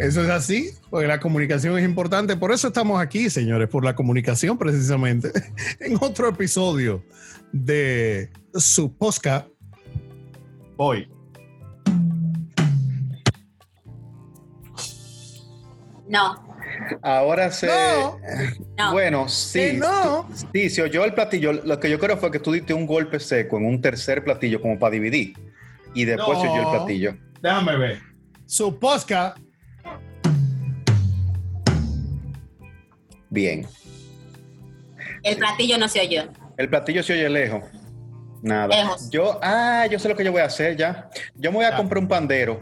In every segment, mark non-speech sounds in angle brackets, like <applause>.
Eso es así, porque la comunicación es importante. Por eso estamos aquí, señores, por la comunicación precisamente, <laughs> en otro episodio de su posca. Voy. No. Ahora se. No. No. Bueno, sí. Que no. Sí, se oyó el platillo. Lo que yo creo fue que tú diste un golpe seco en un tercer platillo, como para dividir. Y después se oyó el No. platillo. Déjame ver. Su posca. Bien. El platillo no se oyó. El platillo se oye lejos. Nada. Lejos. Yo, ah, yo sé lo que yo voy a hacer ya. Yo me voy a Ah. comprar un pandero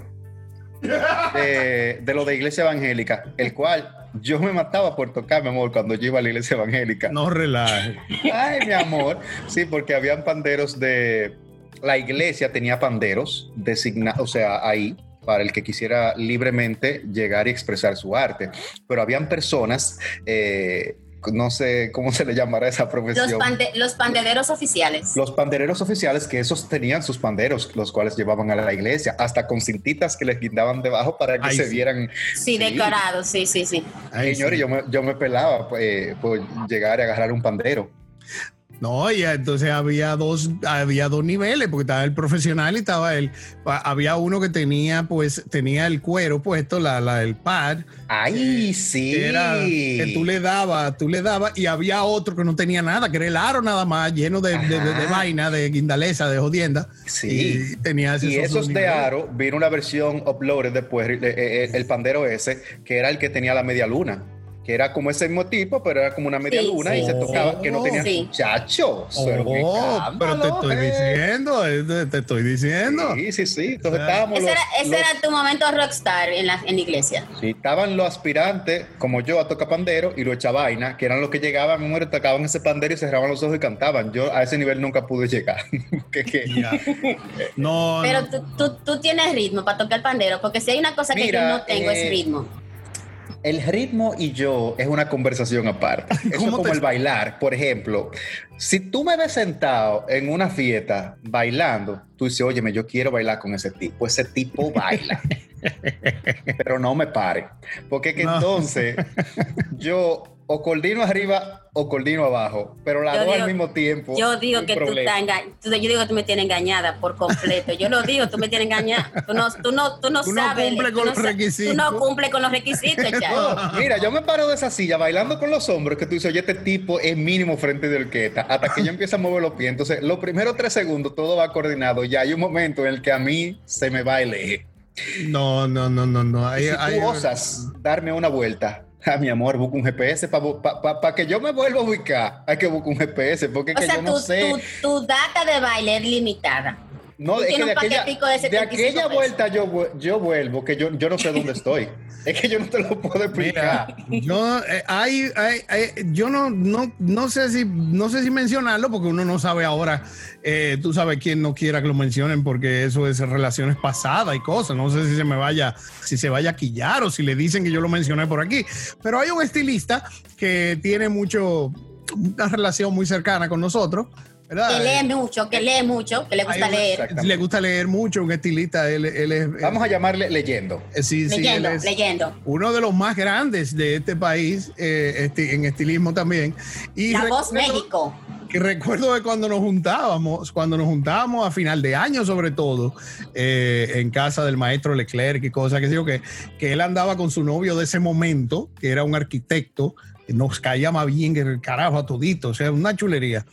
de, de lo de iglesia evangélica, el cual yo me mataba por tocar, mi amor, cuando yo iba a la iglesia evangélica. No relaje. Ay, mi amor. Sí, porque habían panderos de. La iglesia tenía panderos designados, o sea, ahí para el que quisiera libremente llegar y expresar su arte. Pero habían personas, eh, no sé cómo se le llamará esa Los, profesión. pande- los pandederos oficiales. Los pandereros oficiales que esos tenían sus panderos, los cuales llevaban a la iglesia, hasta con cintitas que les guindaban debajo para que Ay, se sí. vieran. Sí, decorados, sí, sí, sí. Ay, Señor, sí. yo me, yo me pelaba eh, por llegar a agarrar un pandero. No, y entonces había dos, había dos niveles, porque estaba el profesional y estaba el, había uno que tenía, pues, tenía el cuero puesto, la, la, el pad, ¡Ay, sí! que era que tú le dabas, tú le dabas, y había otro que no tenía nada, que era el aro nada más, lleno de, de, de- vaina, de guindaleza, de jodienda. Sí. Y tenía Y esos esos dos de niveles. aro, vino una versión uploaded después, eh, eh, el pandero ese, que era el que tenía la media luna, que era como ese mismo tipo, pero era como una media Sí, luna sí, y se sí. tocaba, que no tenía Sí. muchacho. eso era un Oh, pero te estoy eh. diciendo, eh, te, estoy diciendo. Sí, sí, sí. Entonces Ah. estábamos Ese, los, era, ese los- era tu momento rockstar en la, en la iglesia. sí, estaban los aspirantes, como yo, a tocar pandero y los vaina, que eran los que llegaban, mi mujer, tocaban ese pandero y cerraban los ojos y cantaban. Yo a ese nivel nunca pude llegar. <laughs> que, que- Ya. No, Pero no. tú, tú, tú tienes ritmo para tocar el pandero, porque si hay una cosa que yo no tengo eh, es ritmo. El ritmo y yo es una conversación aparte. <laughs> Eso es ¿Cómo como te- el bailar. Por ejemplo, si tú me ves sentado en una fiesta bailando, tú dices, óyeme, yo quiero bailar con ese tipo. Ese tipo baila. <laughs> Pero no me pare. Porque que No. entonces <laughs> yo o coordino arriba o coordino abajo. Pero las Yo dos digo- al mismo tiempo. Yo digo que tú estás enga- yo digo que tú me tienes engañada por completo. Yo lo digo, tú me tienes engañada. Tú no, tú no, tú no Tú no sabes. con no los requisitos. Tú no cumples con los requisitos, ya. Mira, yo me paro de esa silla bailando con los hombros que tú dices, oye, este tipo es mínimo frente de orquesta, hasta que yo empiezo a mover los pies. Entonces, los primeros tres segundos todo va coordinado. Ya hay un momento en el que a mí se me va el eje. No, no, no, no, no. Hay- si tú hay- osas darme una vuelta, a mi amor, busca un GPS para que yo me vuelva a ubicar. Hay que buscar un GPS porque es que sea, yo no tu, sé. tu, tu data de baile es limitada. No, es que de aquella, paquetico de de 75 aquella pesos. vuelta yo, yo vuelvo, que yo, yo no sé dónde estoy. <laughs> Es que yo no te lo puedo explicar. Mira, yo, eh, hay, hay- hay- yo no, no, no sé si, no sé si mencionarlo porque uno no sabe ahora. eh, tú sabes quién no quiera que lo mencionen porque eso es relaciones pasadas y cosas. No sé si se me vaya, si se vaya a quillar o si le dicen que yo lo mencioné por aquí. Pero hay un estilista que tiene mucho, una relación muy cercana con nosotros. ¿Verdad? Que lee mucho, que lee mucho, que le gusta leer. Le gusta leer mucho, un estilista. Él, él es, Vamos a llamarle leyendo. eh, sí, sí, él Leyendo, es- leyendo. uno de los más grandes de este país eh, en estilismo también. Y La voz México. Que recuerdo de cuando nos juntábamos, cuando nos juntábamos a final de año sobre todo, eh, en casa del maestro Leclerc y cosas que digo que, que él andaba con su novio de ese momento, que era un arquitecto, que nos caía más bien que el carajo a todito, o sea, una chulería.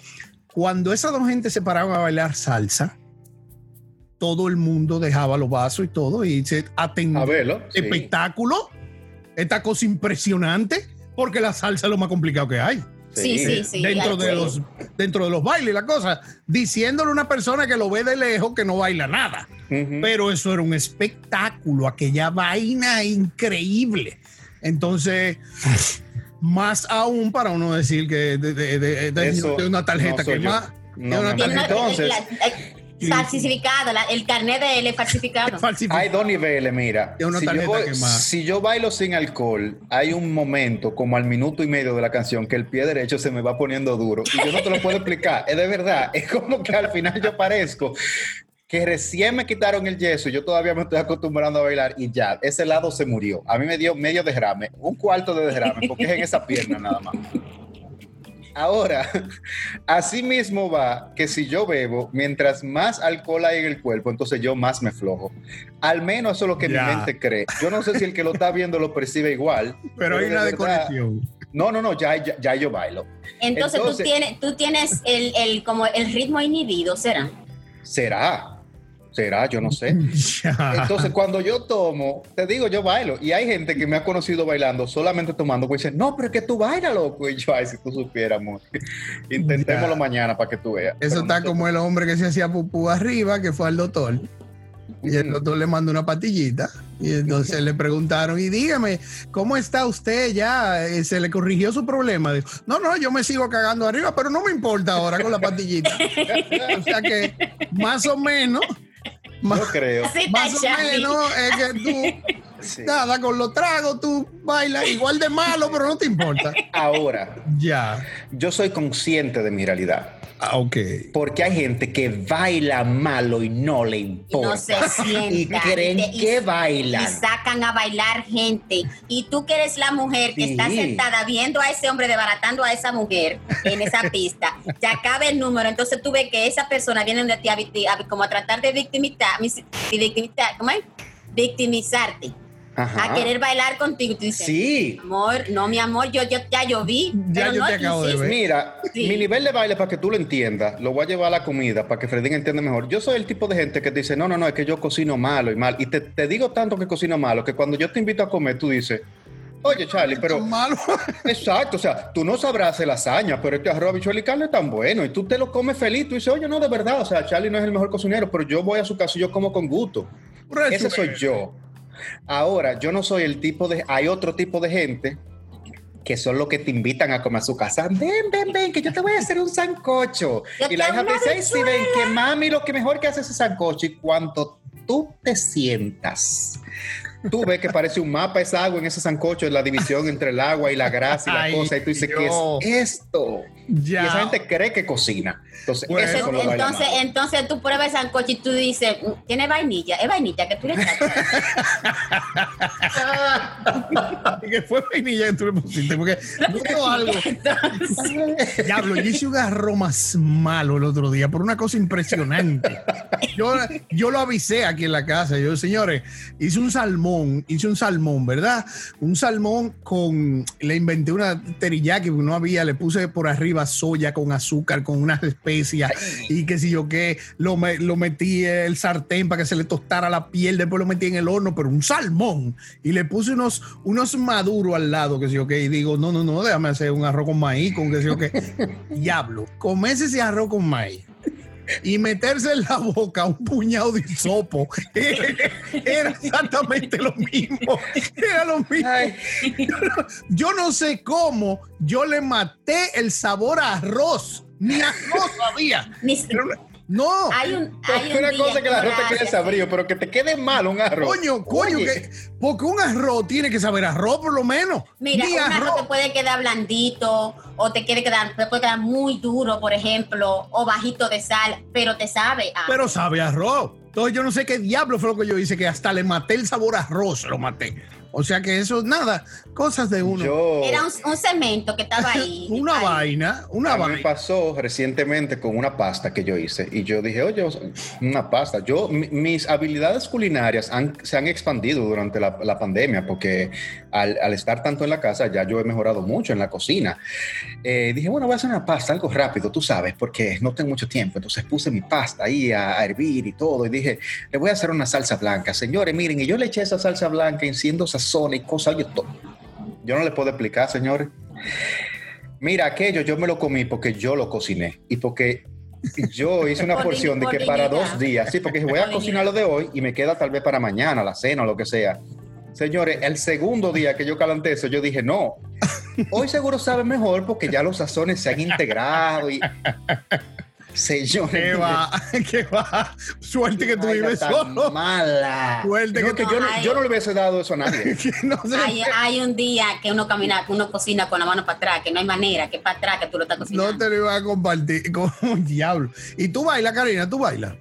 Cuando esas dos gente se paraban a bailar salsa, todo el mundo dejaba los vasos y todo y se atendía A verlo. sí. espectáculo, esta cosa impresionante, porque la salsa es lo más complicado que hay. Sí, sí, sí. dentro, de los, dentro de los bailes, la cosa, diciéndole a una persona que lo ve de lejos que no baila nada. Ujú. Pero eso era un espectáculo, aquella vaina increíble. Entonces, más aún para uno decir que de, de- de- de- Eso de una tarjeta no que yo. más. No, una una- Entonces- la- falsificado, la- el carnet de él es falsificado. Hay dos niveles, mira. Una si, yo tarjeta voy- quemada. si yo bailo sin alcohol, hay un momento, como al minuto y medio de la canción, que el pie derecho se me va poniendo duro. Y yo no te lo puedo explicar. Es de verdad. Es como que al final yo parezco que recién me quitaron el yeso, yo todavía me estoy acostumbrando a bailar y ya, ese lado se murió. A mí me dio medio derrame, un cuarto de derrame, porque es en esa pierna nada más. Ahora, <laughs> así mismo va que si yo bebo, mientras más alcohol hay en el cuerpo, entonces yo más me flojo. Al menos eso es lo que mi mente cree. Yo no sé si el que lo está viendo lo percibe igual. <laughs> Pero, hay una desconexión. No, no, no, ya, ya, yo bailo. Entonces, tú tienes, tú tienes el, el, como el ritmo inhibido, ¿será? Será. Será, yo no sé. <laughs> Entonces, cuando yo tomo, te digo, yo bailo. Y hay gente que me ha conocido bailando solamente tomando, pues dice, no, pero es que tú bailas, loco. Y yo, ay, si tú supiéramos. <laughs> Intentémoslo mañana para que tú veas. Eso está como el hombre que se hacía pupú arriba, que fue al doctor. Y el doctor le mandó una patillita. Y entonces le preguntaron, y dígame, ¿cómo está usted ya? Eh, ¿Se le corrigió su problema? Dijo, no, no, yo me sigo cagando arriba, pero no me importa ahora con la patillita. <laughs> o sea que más o menos no creo. Más o menos es que tú, <laughs> nada, con los tragos tú bailas igual de malo, pero no te importa. Ahora, ya. Yo soy consciente de mi realidad. Ah, ok. Porque hay gente que baila malo y no le importa. No se sienta. <laughs> Y creen que bailan. Y sacan a bailar gente. Y tú que eres la mujer que está sentada viendo a ese hombre desbaratando a esa mujer en esa <laughs> pista, ya acaba el número. Entonces tú ves que esa persona viene de ti a, como a tratar de victimizar, victimizar ¿cómo es? victimizarte a querer bailar contigo. Tú dices, sí. Amor, no, mi amor, yo, yo ya yo vi. Ya yo te acabo de ver. Mira, mi nivel de baile, para que tú lo entiendas, lo voy a llevar a la comida, para que Fredín entienda mejor. Yo soy el tipo de gente que dice, no, no, no, es que yo cocino malo y mal. Y te, te digo tanto que cocino malo, que cuando yo te invito a comer, tú dices, Oye, Charlie, pero. malo. <laughs> exacto, o sea, tú no sabrás hacer lasaña, pero este arroz, bichuelo y carne es tan bueno. Y tú te lo comes feliz. Tú dices, oye, no, de verdad, o sea, Charlie no es el mejor cocinero, pero yo voy a su casa y yo como con gusto. Ese soy yo. Ahora, yo no soy el tipo de. Hay otro tipo de gente que son los que te invitan a comer a su casa. Ven, ven, ven, que yo te voy a hacer un sancocho. y la hija dice, sí, ven, que mami lo que mejor que hace es ese sancocho. Y cuando tú te sientas tú ves que parece un mapa esa agua en ese sancocho, la división entre el agua y la grasa y la cosa, y tú dices, ¿qué es esto? Y esa gente cree que cocina. Entonces, eso entonces, entonces tú pruebas el sancocho y tú dices, tiene vainilla, es vainilla que tú le <laughs> que fue vainilla que tú le pusiste, porque no algo. Diablo, yo hice un arroz más malo el otro día por una cosa impresionante. Yo, yo lo avisé aquí en la casa. Yo, señores, hice un salmón, hice un salmón, ¿verdad? Un salmón con, le inventé una teriyaki que no había, le puse por arriba soya con azúcar, con unas especias y qué sé yo qué, lo, lo metí en el sartén para que se le tostara la piel, después lo metí en el horno, pero un salmón. Y le puse unos, unos maduros al lado, que sé yo qué, y digo, no, no, no, déjame hacer un arroz con maíz, con qué sé yo qué. <laughs> Diablo, comes ese arroz con maíz y meterse en la boca un puñado de sopo <laughs> era exactamente lo mismo. Era lo mismo. <laughs> Yo no sé cómo yo le maté el sabor a arroz. Ni arroz había. No. Hay, un, hay una cosa que el arroz te quede sabrío, pero que te quede mal un arroz. Coño, coño, porque un arroz tiene que saber arroz por lo menos. Mira, un arroz. te puede quedar blandito o te quiere quedar, te puede quedar muy duro, por ejemplo, o bajito de sal, pero te sabe a Pero sabe arroz. Entonces yo no sé qué diablo fue lo que yo hice, que hasta le maté el sabor a arroz, lo maté. O sea que eso, nada, cosas de uno. Yo, Era un, un, cemento que estaba ahí. <laughs> una ahí. vaina, una a vaina. Mí pasó recientemente con una pasta que yo hice y yo dije, oye, una pasta. Yo, mis habilidades culinarias han, se han expandido durante la, la pandemia porque al, al, estar tanto en la casa ya yo he mejorado mucho en la cocina. Eh, dije, bueno, voy a hacer una pasta, algo rápido, tú sabes, porque no tengo mucho tiempo. Entonces puse mi pasta ahí a, a hervir y todo y dije, le voy a hacer una salsa blanca. Señores, miren, y yo le eché esa salsa blanca en 160 persona y cosas. Yo, yo no les puedo explicar, señores. Mira, aquello yo me lo comí porque yo lo cociné y porque yo hice una <laughs> porción de que para dos días, sí, porque voy a cocinar lo de hoy y me queda tal vez para mañana, la cena o lo que sea. Señores, el segundo día que yo calenté eso, yo dije, no, hoy seguro sabe mejor porque ya los sazones se han integrado y Señor. ¿Qué <laughs> va? <laughs> ¿Qué va? Suerte que tú vives solo. Mala. Suerte que, yo, no, yo, no, le hubiese dado eso a nadie. <laughs> hay, un día que uno camina, que uno cocina con la mano para atrás, que no hay manera, que para atrás que tú lo estás cocinando. No te lo iba a compartir como un diablo. ¿Y tú bailas, Karina? ¿Tú bailas?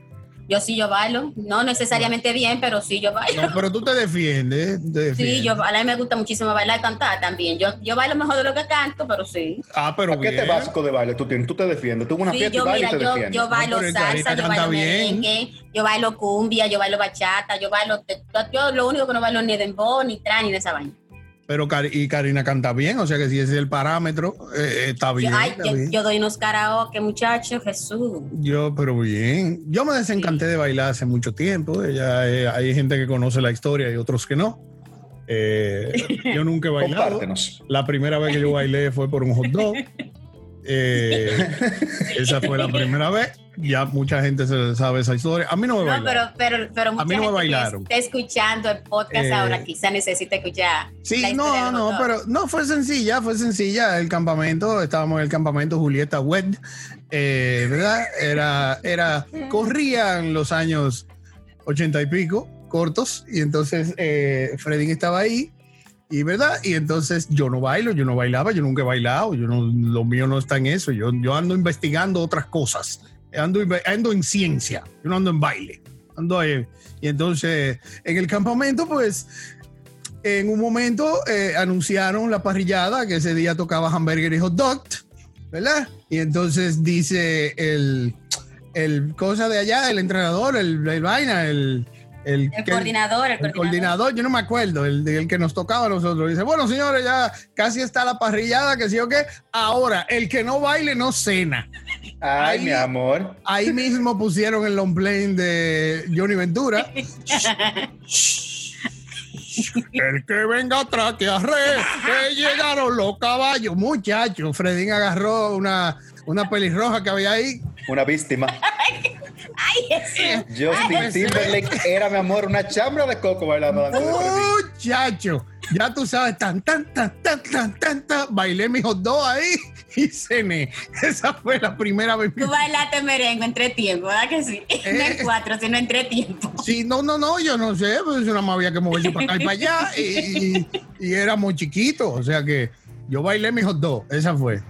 Yo sí, yo bailo. No necesariamente bien, pero sí, yo bailo. No, pero tú te defiendes. te Sí, defiendes. yo, a mí me gusta muchísimo bailar y cantar también. Yo, yo bailo mejor de lo que canto, pero sí. Ah, pero ¿Paquete bien. básico de baile tú tienes? Tú te defiendes. Tú una Sí, fiesta y yo, bailas mira, y te yo, defiendes. yo bailo pero salsa, Karina yo bailo bien. merengue, yo bailo cumbia, yo bailo bachata, yo bailo. Yo lo único que no bailo ni dembow, ni tra, ni de esa vaina. Pero y Karina canta bien, o sea que si ese es el parámetro, eh, está Yo, bien. ay, está yo, bien. yo doy unos karaoke, muchachos, Jesús. Yo, pero bien. Yo me desencanté de bailar hace mucho tiempo. Ya, eh, hay gente que conoce la historia y otros que no. Eh, yo nunca he <laughs> bailado. La primera vez que yo bailé fue por un hot dog. <laughs> Eh, esa fue la primera vez. Ya mucha gente se sabe esa historia. A mí no me No, bailaron. pero, pero, pero mucha mí no me gente que bailaron. está escuchando el podcast Eh, ahora quizá necesita escuchar. la Sí, historia no, no, pero no fue sencilla, fue sencilla. El campamento, estábamos en el campamento Julieta Wed, eh, ¿verdad? Era, era, corrían los años ochenta y pico, cortos, y entonces eh, Freddy estaba ahí, y verdad, y entonces yo no bailo, yo no bailaba, yo nunca he bailado, yo no, lo mío no está en eso, yo, yo ando investigando otras cosas, ando, ando en ciencia, yo no ando en baile, ando ahí. Y entonces en el campamento, pues en un momento eh, anunciaron la parrillada, que ese día tocaba hamburger y hot dog, ¿verdad? Y entonces dice el, el cosa de allá, el entrenador, el, el vaina, el... El, El que- coordinador, el, el coordinador. coordinador, yo no me acuerdo, el, el que nos tocaba a nosotros. Dice, bueno, señores, ya casi está la parrillada, que sí o qué. Ahora, el que no baile no cena. Ay, Ahí- mi amor. Ahí mismo pusieron el long plane de Johnny Ventura. <laughs> El que venga atrás que arre, que llegaron los caballos. Muchachos, Fredín agarró una, una pelirroja que había ahí. Una víctima. <laughs> Ay, Jesús. Justin Ay, Timberlake era, mi amor, una chambra de coco bailando. Muchacho, ya tú sabes, tan, tan, tan, tan, tan, tan, tan. Bailé mis hot dogs ahí <laughs> y cené. Esa fue la primera vez. Tú bailaste merengue entre tiempo, ¿verdad que sí? no Eh. en cuatro, sino entre tiempo. Sí, no, no, no, yo no sé, pues una más había que moverse para acá y para allá y, y, y era muy chiquito, o sea que yo bailé mis hot dogs, esa fue.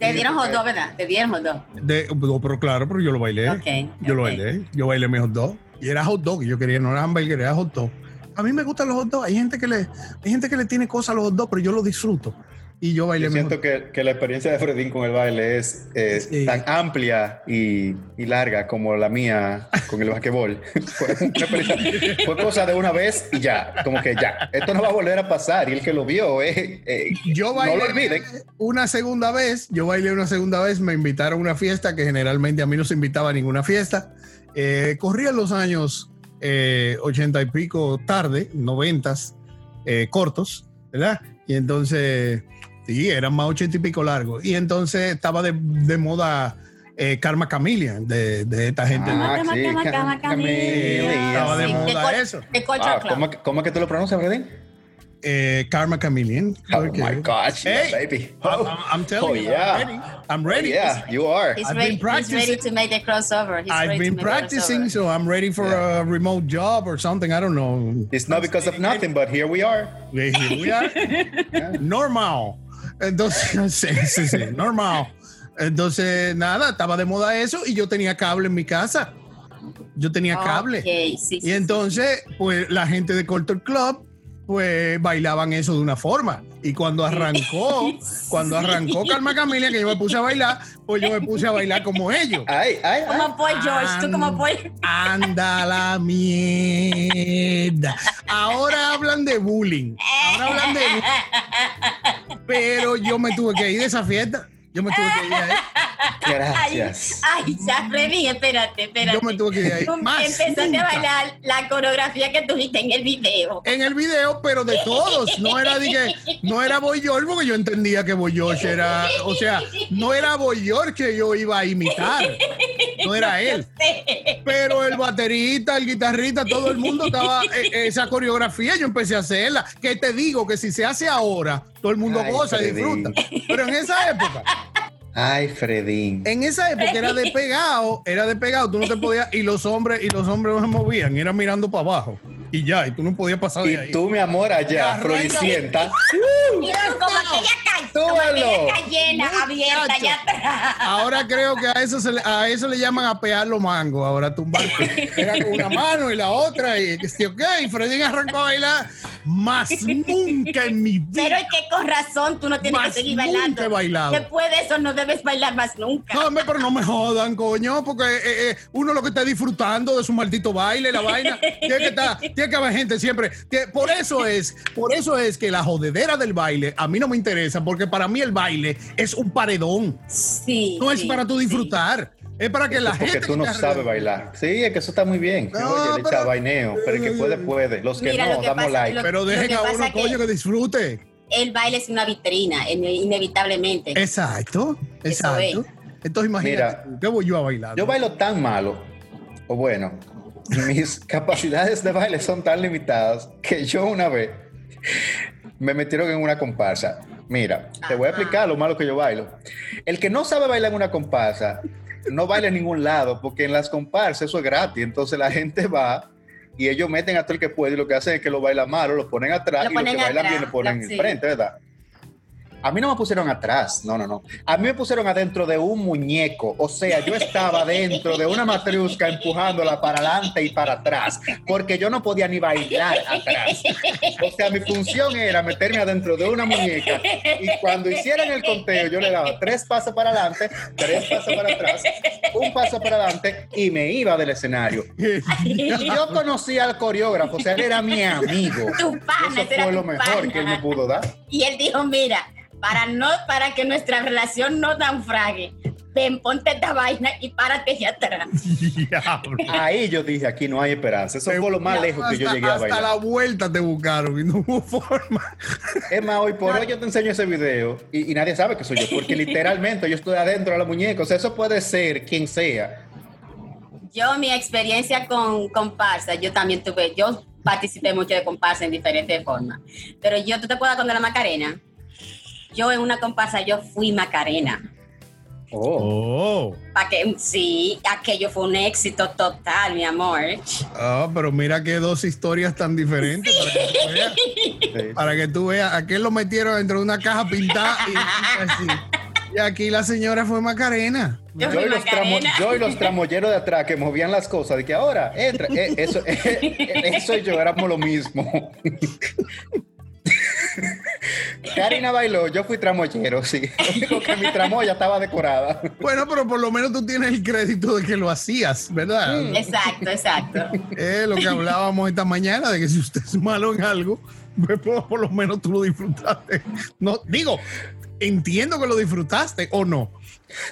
Te dieron hot dog, ¿verdad? Te dieron hot dog. De, pero claro, pero yo lo bailé. Yo lo bailé. Yo bailé mi hot dog. Y era hot dog. Yo quería, no era hamburger, era hot dog. A mí me gustan los hot dogs. Hay gente que le, hay gente que le tiene cosas a los hot dogs, pero yo lo disfruto. Y yo bailé Yo siento que, que la experiencia de Fredín con el baile es Sí. tan amplia y, y larga como la mía con el basquetbol. <laughs> fue, cosa de una vez y ya, como que ya. Esto no va a volver a pasar. Y el que lo vio, eh, eh, Yo no bailé lo olviden. una segunda vez, yo bailé una segunda vez, me invitaron a una fiesta que generalmente a mí no se invitaba a ninguna fiesta. Eh, corrían los años eh, ochenta y pico tarde, noventas, cortos, ¿verdad? Y entonces, sí, eran más ochenta y pico largos. Y entonces estaba de, de moda eh, Karma Chameleon, de, de esta gente. Ah, sí, Camellia. estaba de Sí, moda col- eso. De Club. ¿cómo, ¿Cómo es que tú lo pronuncias, Fredín? Eh, Karma Chameleon. Oh my gosh, yeah, Hey, baby. I'm, I'm- I'm telling Oh, you, yeah. I'm ready. I'm ready. Yeah, you are. He's I've ready, been he's ready practicing. to make the crossover. He's I've been practicing, so I'm ready for a remote job or something. I don't know. It's not because of nothing, but here we are. Here we are. <laughs> Normal. Entonces, <laughs> sí, sí, sí, normal. Entonces, nada, estaba de moda eso y yo tenía cable en mi casa. Yo tenía cable. Sí, Y entonces, pues la gente de Culture Club, pues bailaban eso de una forma. Y cuando arrancó, cuando arrancó Calma Camilia, que yo me puse a bailar, pues yo me puse a bailar como ellos. Ay, ay, ay. Como Boy George, tú como Boy. Anda la mierda. Ahora hablan de bullying. Ahora hablan de bullying. Pero yo me tuve que ir de esa fiesta. Yo me tuve que ir ahí. <laughs> Gracias. Ay, ay, ya, Freddy, espérate, espérate. Yo me tuve que ir ahí. Tú Más Empezaste nunca. a bailar la coreografía que tuviste en el video. En el video, pero de todos. No era de que, no era Boy George, porque yo entendía que Boy George era, o sea, no era Boy George que yo iba a imitar. No era él. <laughs> Pero el baterista, el guitarrista, todo el mundo estaba <laughs> eh, esa coreografía. Yo empecé a hacerla. Que te digo que si se hace ahora, todo el mundo Ay, goza y disfruta. Pero en esa época, Ay, Fredín. en esa época era de pegado, era de pegado. Tú no te podías y los hombres y los hombres no se movían, eran mirando para abajo. Y ya, y tú no podías pasar de Y ahí. tú, mi amor, allá, floricienta. Mira, como aquella aquella callena abierta allá atrás. Ahora creo que a eso, se le, a eso le llaman a pegar los mangos. Ahora tumbar era con una mano y la otra. Y que sí, ok, Freddy arrancó a bailar. Más nunca en mi vida. Pero es que con razón tú no tienes Más que seguir nunca bailando. he bailado. Después de eso no debes bailar más nunca. No, hombre, pero no me jodan, coño, porque eh, eh, uno lo que está disfrutando de su maldito baile, la vaina, tiene que, estar, tiene que haber gente siempre. que- por eso es, por eso es que la jodedera del baile a mí no me interesa, porque para mí el baile es un paredón, Sí. no es sí, para tú sí. disfrutar, es para que la Porque gente. tú que no sabes bailar. Sí, es que eso está muy bien. No, Oye, le echa pero- vaineo. Pero el que puede, puede. Los que Mira, no, lo que damos pasa- like. lo- Pero dejen a uno, que- coño, que disfrute. El baile es una vitrina, in- inevitablemente. Exacto, exacto. Entonces imagínate, Mira, ¿qué voy yo a bailar? Yo bailo tan malo, o bueno, mis capacidades de baile son tan limitadas que yo una vez me metieron en una comparsa. Mira, te voy a explicar lo malo que yo bailo. El que no sabe bailar en una comparsa, no baila en ningún lado, porque en las comparsas eso es gratis. Entonces la gente va y ellos meten a todo el que puede y lo que hacen es que lo baila malo, lo ponen atrás Lo y los que bailan bien lo ponen en sí. frente, ¿verdad? A mí no me pusieron atrás, no, no, no. A mí me pusieron adentro de un muñeco. O sea, yo estaba dentro de una matriusca empujándola para adelante y para atrás, porque yo no podía ni bailar atrás. O sea, mi función era meterme adentro de una muñeca y cuando hicieran el conteo, yo le daba tres pasos para adelante, tres pasos para atrás, un paso para adelante y me iba del escenario. Y yo conocía al coreógrafo, o sea, él era mi amigo. Tu pana, Eso fue lo mejor pana. que él me pudo dar. Y él dijo, mira, para no, para que nuestra relación no naufrague, ven, ponte esta vaina y párate allá atrás. Ahí yo dije, aquí no hay esperanza. Eso fue lo más No, lejos que yo Hasta- llegué a Hasta bailar. la vuelta te buscaron y no hubo forma. Es más, hoy por hoy yo te enseño ese video y, y nadie sabe que soy yo, porque literalmente yo estoy adentro de la muñeca. O sea, eso puede ser quien sea. Yo, mi experiencia con comparsa, yo también tuve, yo participé mucho de comparsa en diferentes formas. Pero yo, ¿tú te acuerdas cuando la Macarena? Yo en una comparsa, yo fui Macarena. Oh. Oh. Pa' que, sí, aquello fue un éxito total, mi amor. Ah, pero mira qué dos historias tan diferentes para que tú veas. Sí. <laughs> Para que tú veas, aquel lo metieron dentro de una caja pintada y, así. Y aquí la señora fue Macarena. Yo y, los tramo- Macarena. yo y los tramoyeros de atrás que movían las cosas, de que ahora entra, eh, eso, eh, eso y yo éramos lo mismo. <laughs> <laughs> Karina bailó, yo fui tramoyero, sí. Lo único que mi tramoya estaba decorada. Bueno, pero por lo menos tú tienes el crédito de que lo hacías, ¿verdad? Exacto, exacto. Es lo que hablábamos esta mañana, de que si usted es malo en algo, pues por, por lo menos tú lo disfrutaste. No, digo, entiendo que lo disfrutaste o no.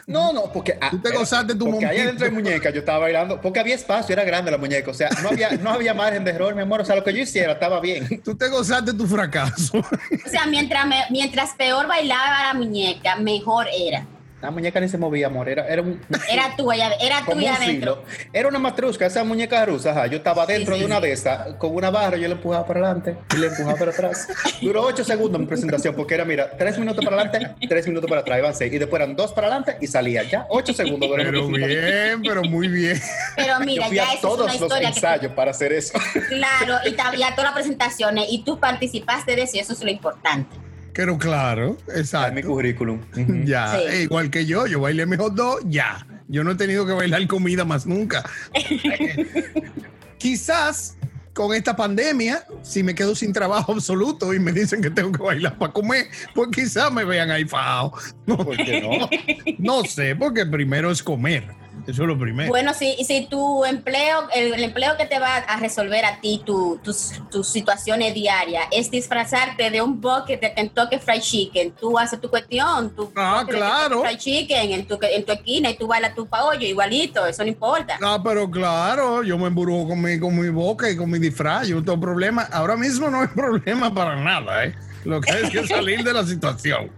No, no, porque. ah, Tú te gozaste tu Porque ahí adentro de muñeca yo estaba bailando, porque había espacio, era grande la muñeca, o sea, no había, no había margen de error, mi amor, o sea, lo que yo hiciera estaba bien. <laughs> Tú te gozaste tu fracaso. O sea, mientras, me- mientras peor bailaba la muñeca, mejor era. La muñeca ni se movía, amor, era, era un. <laughs> Era tú allá, era tú Como allá un adentro. Era una matrusca, esa muñeca rusa. ajá. Yo estaba dentro sí, de una sí. de esas, con una barra, yo le empujaba para adelante y le empujaba para atrás. <laughs> Duró ocho segundos mi presentación, porque era, mira, tres minutos para adelante, tres minutos para atrás, iban seis. Y después eran dos para adelante y salía ya. Ocho segundos. Pero bien, pero muy bien. Pero Yo mira, fui ya a es todos una los ensayos para hacer eso. Claro, y había todas las presentaciones y tú participaste de eso y eso es lo importante. Pero claro, en mi exacto. currículum. <laughs> Ya, Sí. eh, igual que yo, yo bailé mejor dos, ya. Yo no he tenido que bailar comida más nunca. <laughs> Quizás con esta pandemia, si me quedo sin trabajo absoluto y me dicen que tengo que bailar para comer, pues quizás me vean ahí fajado. No, ¿Por qué no? <laughs> no sé, porque primero es comer. Eso es lo primero. Bueno, si, si tu empleo, el, el empleo que te va a resolver a ti tu- tus, tus situaciones diarias es disfrazarte de un bucket de Kentucky Fried Chicken, tú haces tu cuestión, tu Ah, claro. Fried Chicken en tu, en tu esquina y tú bailas tu paollo igualito, eso no importa. Ah, pero claro, yo me embrujo con mi, con mi boca y con mi disfraz, yo no tengo problema. Ahora mismo no hay <laughs> problema para nada, ¿eh? Lo que hay que salir de la situación.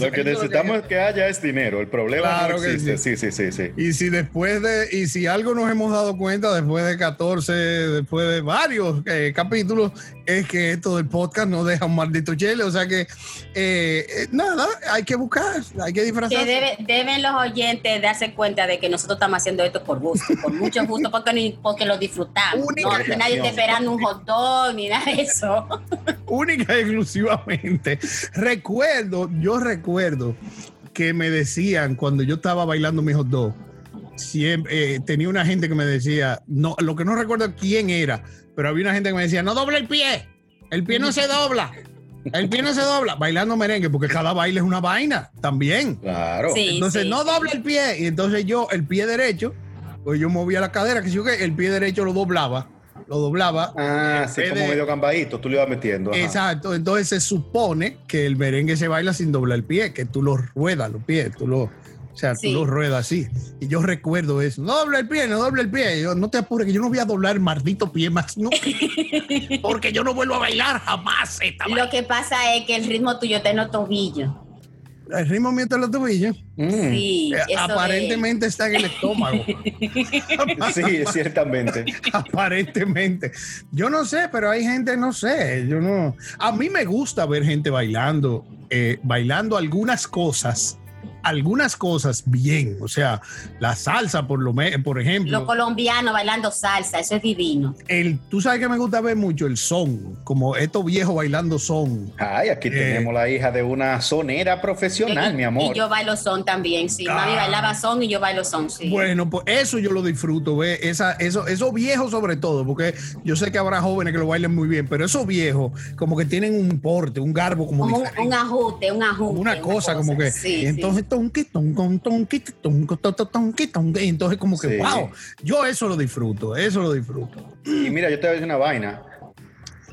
lo que necesitamos es que haya es dinero. El problema no existe. Sí. sí. sí, sí, Y si después de, y si algo nos hemos dado cuenta después de 14, después de varios eh, capítulos, es que esto del podcast no deja un maldito chile. O sea que, eh, eh, nada, hay que buscar, hay que disfrazar. deben los oyentes darse cuenta de que nosotros estamos haciendo esto por gusto, por mucho gusto, porque, porque lo disfrutamos. no, nadie está esperando un hot dog ni nada de eso. <laughs> Única y exclusivamente. Recuerdo, yo recuerdo que me decían cuando yo estaba bailando mi hot dog, siempre eh, tenía una gente que me decía, no, lo que no recuerdo quién era, pero había una gente que me decía, no doble el pie, el pie no se dobla. El pie no se dobla bailando merengue, porque cada baile es una vaina también. Claro. entonces no doble el pie. Y entonces yo, el pie derecho, pues yo movía la cadera, que yo que el pie derecho lo doblaba lo doblaba. Ah, sí, como medio cambadito, tú le ibas metiendo. Exacto, entonces se supone que el merengue se baila sin doblar el pie, que tú lo ruedas los pies, tú lo, o sea, tú lo ruedas así. Y yo recuerdo eso, no doble el pie, no doble el pie. Yo, no te apures, que yo no voy a doblar el maldito pie más nunca. <laughs> porque yo no vuelvo a bailar jamás. Lo que pasa es que el ritmo tuyo está en los tobillos el ritmo mío en los tobillos. Mm. Sí, eh, aparentemente está en el estómago. <laughs> sí, ciertamente. <laughs> aparentemente. Yo no sé, pero hay gente, no sé, yo no. A mí me gusta ver gente bailando, eh, bailando algunas cosas algunas cosas bien, o sea, la salsa por lo menos, por ejemplo. Los colombianos bailando salsa, eso es divino. El, tú sabes que me gusta ver mucho el son, como estos viejos bailando son. Ay, aquí eh, tenemos la hija de una sonera profesional, mi amor. Y yo bailo son también, sí. Mami ah. bailaba son y yo bailo son, sí. Bueno, pues eso yo lo disfruto, ve, esa, eso, esos viejos sobre todo, porque yo sé que habrá jóvenes que lo bailen muy bien, pero esos viejos como que tienen un porte, un garbo como, un, ajuste, un ajuste. Una, cosa, como que, sí, entonces entonces como que, wow, yo eso lo disfruto, eso lo disfruto. Y mira, yo te voy a decir una vaina.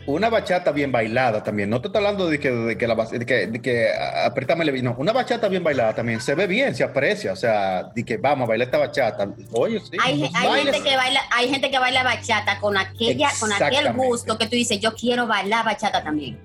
Una bachata bien bailada también. No te estoy hablando de que, de que, la, de que, de que apretame el no, Una bachata bien bailada también se ve bien, se aprecia. O sea, de que vamos a bailar esta bachata. Oye, sí. Hay, gente que baila, hay gente que baila bachata con aquella, con aquel gusto que tú dices, yo quiero bailar bachata también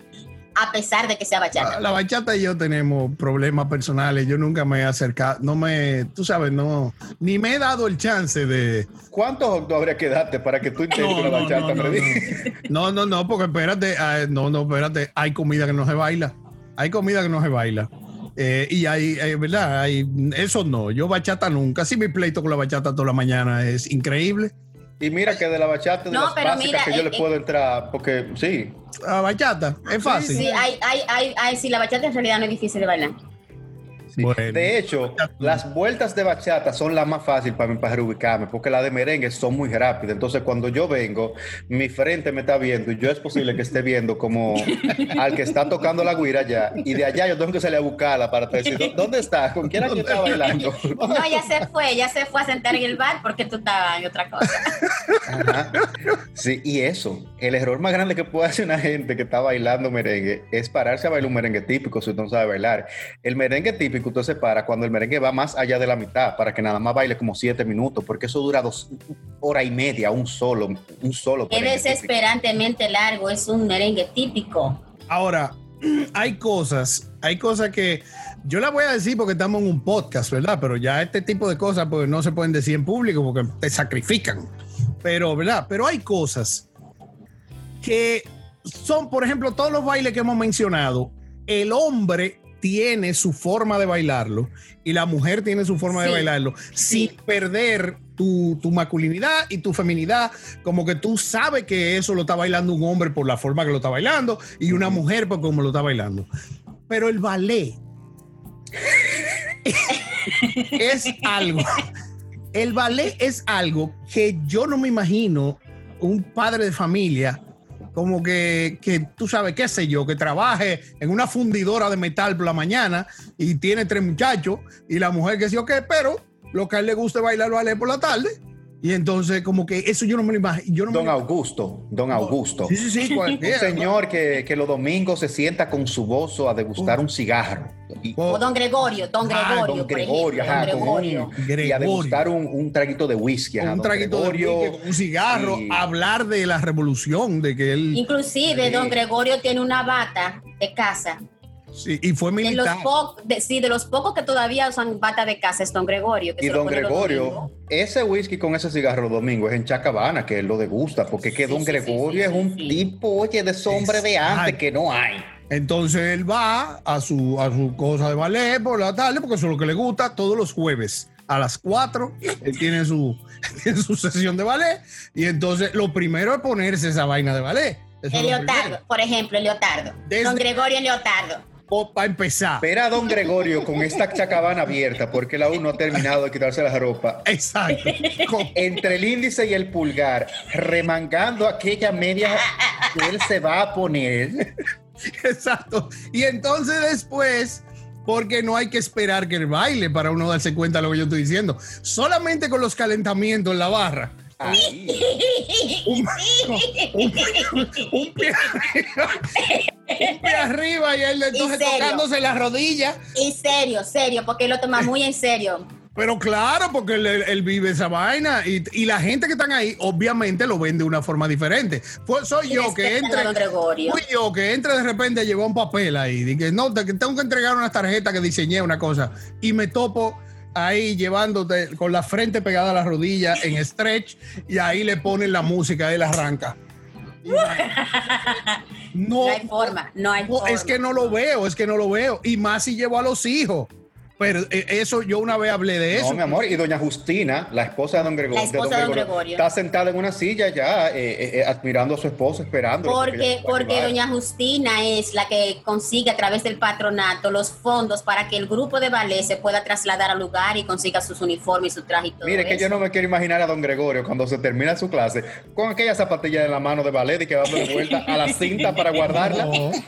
a pesar de que sea bachata. La, bachata y yo tenemos problemas personales. Yo nunca me he acercado, no me, tú sabes, no, ni me he dado el chance de. ¿Cuántos habría que darte para que tú intentes la bachata, <laughs> no, no, no, porque espérate, no, no, espérate, hay comida que no se baila. Hay comida que no se baila. Eh, y hay, eh, ¿verdad? Hay, eso no, yo bachata nunca. Sí, mi pleito con la bachata toda la mañana es increíble. Y mira que de la bachata de las básicas que yo le eh, puedo entrar, porque sí. La bachata, es fácil. Sí, hay, hay, hay, hay, sí, la bachata en realidad no es difícil de bailar. De hecho, las vueltas de bachata son las más fáciles para mí para reubicarme, porque las de merengue son muy rápidas. Entonces, cuando yo vengo, mi frente me está viendo y yo es posible que esté viendo como <laughs> al que está tocando la guira allá. Y de allá yo tengo que salir a buscarla para decir, ¿dónde está? ¿Con quién está bailando? <laughs> No, ya se fue, ya se fue a sentar en el bar porque tú estabas en otra cosa. Sí, y eso, el error más grande que puede hacer una gente que está bailando merengue es pararse a bailar un merengue típico si no sabe bailar. El merengue típico usted se para cuando el merengue va más allá de la mitad, para que nada más baile como siete minutos, porque eso dura dos hora y media, un solo, un solo. Es desesperantemente largo, es un merengue típico. Ahora, <clears throat> hay cosas, hay cosas que yo la voy a decir porque estamos en un podcast, ¿verdad? Pero ya este tipo de cosas pues no se pueden decir en público porque te sacrifican. Pero, ¿verdad? Pero hay cosas que son, por ejemplo, todos los bailes que hemos mencionado, el hombre tiene su forma de bailarlo y la mujer tiene su forma de bailarlo sin perder tu, masculinidad y tu feminidad, como que tú sabes que eso lo está bailando un hombre por la forma que lo está bailando y una mujer por cómo lo está bailando. Pero el ballet <laughs> es algo, el ballet es algo que yo no me imagino un padre de familia como que, que, tú sabes, qué sé yo, que trabaje en una fundidora de metal por la mañana y tiene tres muchachos y la mujer que sí, ok, pero lo que a él le gusta es bailar ballet por la tarde Y entonces, como que eso yo no me lo imagino. don Augusto, don Augusto. Sí, sí, sí. Un señor que, que, los domingos se sienta con su gozo a degustar un cigarro. o don Gregorio, don Gregorio. don Gregorio, ajá, Gregorio. y a degustar un, un, traguito de whisky. un traguito de whisky, un cigarro, hablar de la revolución, de que él... Inclusive, don Gregorio tiene una bata de casa Sí, y fue militar. De los sí, de los pocos que todavía usan bata de casa es Don Gregorio. y Don Gregorio, ese whisky con ese cigarro domingo es en Chacabana, que él lo degusta, porque que Don Gregorio es un tipo, oye, de sombra de antes que no hay. Entonces él va a su, a su cosa de ballet por la tarde, porque eso es lo que le gusta, todos los jueves a las 4, él tiene su, <laughs> tiene su sesión de ballet, y entonces lo primero es ponerse esa vaina de ballet. el leotardo, por ejemplo, el leotardo. Don Gregorio Leotardo para empezar. Espera a don Gregorio con esta chacabana abierta, porque la uno ha terminado de quitarse la ropa. Exacto. Entre el índice y el pulgar, remangando aquella media que él se va a poner. Exacto. Y entonces después porque no hay que esperar que el baile para uno darse cuenta de lo que yo estoy diciendo. Solamente con los calentamientos en la barra. Un, pie, arriba y él entonces tocándose la rodilla. Y serio, serio, porque lo toma muy en serio. Pero claro, porque él, vive esa vaina y, la gente que están ahí obviamente lo ven de una forma diferente. Pues soy yo que entre, fui yo que entre de repente llevó un papel ahí, dije, no, tengo que entregar una tarjeta que diseñé una cosa y me topo ahí llevándote con la frente pegada a la rodilla en stretch y ahí le ponen la música, él arranca. <laughs> No, hay forma, no hay forma. Es que no lo veo, es que no lo veo. Y más si llevo a los hijos. Pero eh, eso yo una vez hablé de eso. No, mi amor, y doña Justina, la esposa de don Gregorio, está sentada en una silla ya, eh, eh, admirando a su esposo, esperando. Porque, porque doña Justina es la que consigue a través del patronato los fondos para que el grupo de ballet se pueda trasladar al lugar y consiga sus uniformes y su traje y todo Mire, que yo no me quiero imaginar a don Gregorio cuando se termina su clase con aquella zapatilla en la mano de ballet y que va de vuelta a la cinta para guardarla. <laughs>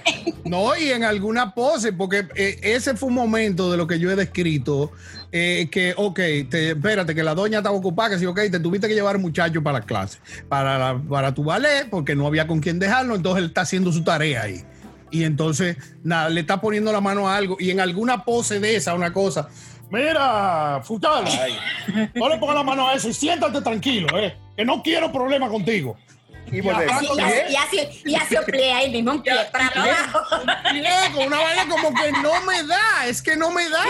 No, y en alguna pose, porque ese fue un momento de lo que yo he escrito eh, que, ok, te, espérate, que la doña estaba ocupada, que sí, ok, te tuviste que llevar muchacho para la clase, para, para tu ballet, porque no había con quién dejarlo, entonces él está haciendo su tarea ahí. Y entonces, nada, le está poniendo la mano a algo y en alguna pose de esa, una cosa. Mira, Futal, <laughs> no le pongas la mano a eso y siéntate tranquilo, eh, que no quiero problema contigo. Y, así, y, así, ahí mismo un pie para abajo. Con una vaina como que no me da, es que no me da,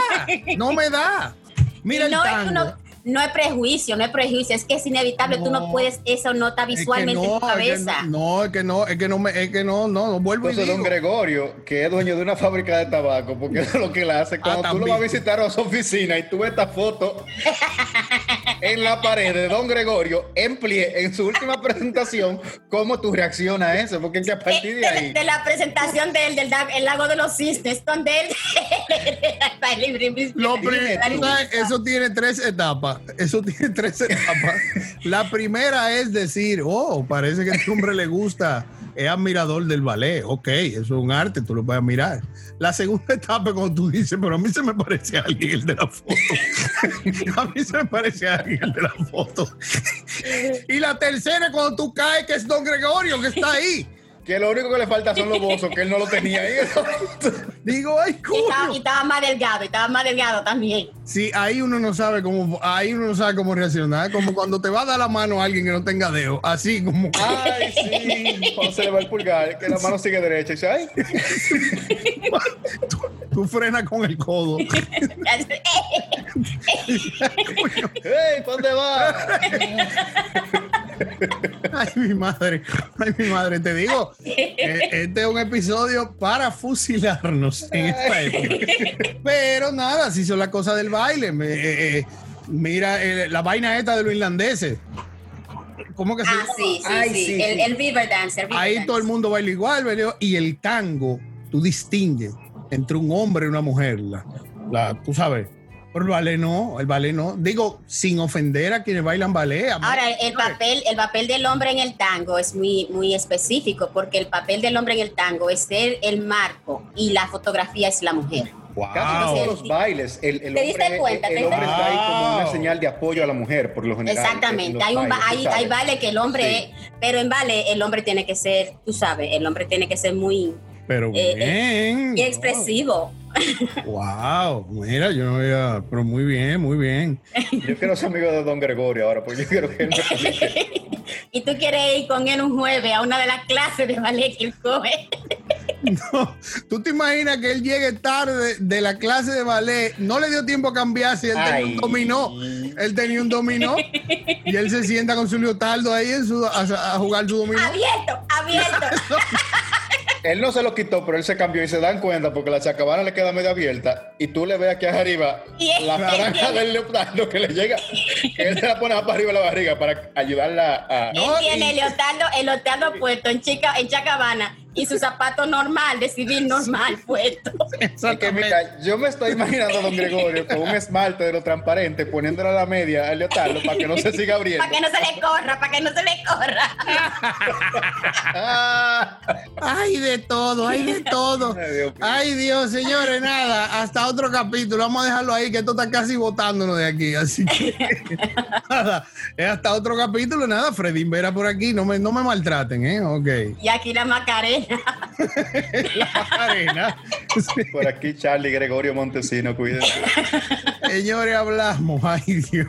no me da. <laughs> Mira el tango no es prejuicio, no es prejuicio, es que es inevitable, tú no puedes esa nota visualmente en tu cabeza. no, es que no, es que no, es que no, no, no vuelvo Entonces, don Gregorio, que es dueño de una fábrica de tabaco, porque es lo que él hace. Cuando ah, tú lo vas a visitar a su oficina y tú ves esta foto en la pared de don Gregorio, en plie, en su última presentación, ¿cómo tú reaccionas a eso? Porque es que a partir de ahí. De, la presentación de él, del lago de los cisnes, donde él. <laughs> lo primero, eso tiene tres etapas eso tiene tres etapas. La primera es decir, oh, parece que a este hombre le gusta, es admirador del ballet. Ok, eso es un arte, tú lo puedes mirar. La segunda etapa es cuando tú dices, pero a mí se me parece a alguien el de la foto. <laughs> a mí se me parece a alguien el de la foto. y la tercera es cuando tú caes, que es Don Gregorio, que está ahí que lo único que le falta son los bozos, que él no lo tenía ahí. <laughs> Digo, ay, ¿cómo? Y estaba, más delgado, y estaba más delgado también. Sí, ahí uno no sabe cómo, ahí uno no sabe cómo reaccionar, como cuando te va a dar la mano a alguien que no tenga dedo, así como. <laughs> Ay, sí, cuando se le va el pulgar, que la mano sigue derecha y dice, ay. tú, tú frenas con el codo. <laughs> ¡Ey, ¿dónde va? Ay, mi madre, ay, mi madre, te digo, eh, este es un episodio para fusilarnos en esta época. <laughs> Pero nada, si son las cosas del baile. Eh, eh, mira, la vaina esta de los irlandeses. ¿Cómo que se ah, Sí, sí, sí. El, el, beaver dance. Ahí todo el mundo baila igual, ¿verdad? Y el tango, tú distingues entre un hombre y una mujer. la, tú sabes el ballet no, el ballet no. Digo, sin ofender a quienes bailan ballet. Ahora, el papel, el papel del hombre en el tango es muy, muy específico, porque el papel del hombre en el tango es ser el marco y la fotografía es la mujer. Casi todos los bailes, el, el hombre, el, hombre está ahí como una señal de apoyo a la mujer, por lo general. Exactamente, hay, un, hay, hay baile que el hombre, pero en baile el hombre tiene que ser, tú sabes, el hombre tiene que ser muy... Pero eh, eh, bien. y expresivo. Wow, mira, yo no había, pero muy bien, muy bien. Yo quiero ser amigo de Don Gregorio ahora, porque yo quiero que él me <laughs> Y tú quieres ir con él un jueves a una de las clases de ballet que él coge. <laughs> No, tú te imaginas que él llegue tarde de la clase de ballet, no le dio tiempo a cambiarse, él tenía un dominó, él tenía un dominó y él se sienta con su leotardo ahí en su, a, jugar su dominó. Abierto, abierto. <laughs> él no se lo quitó, pero él se cambió y se dan cuenta porque la chacabana le queda medio abierta y tú le ves aquí arriba la franja del leotardo que le llega, que él se la pone para arriba de la barriga para ayudarla a... Él tiene el leotardo, el leotardo puesto en, chica, en chacabana y su zapato normal, de civil normal puesto. que, mira, yo me estoy imaginando a don Gregorio con un esmalte de lo transparente poniéndole a la media al leotardo para que no se siga abriendo. Para que no se le corra, para que no se le corra. ay, de todo, hay de todo. Ay, Dios, señores, nada, hasta otro capítulo. Vamos a dejarlo ahí, que esto está casi botándonos de aquí. Así que <laughs> nada, es hasta otro capítulo. Nada, Freddy Vera por aquí, no me, no me maltraten, ¿eh? Ok. Y aquí la Macarena. La Por aquí Charlie Gregorio Montesino, cuídense. Señores, hablamos. Ay, Dios.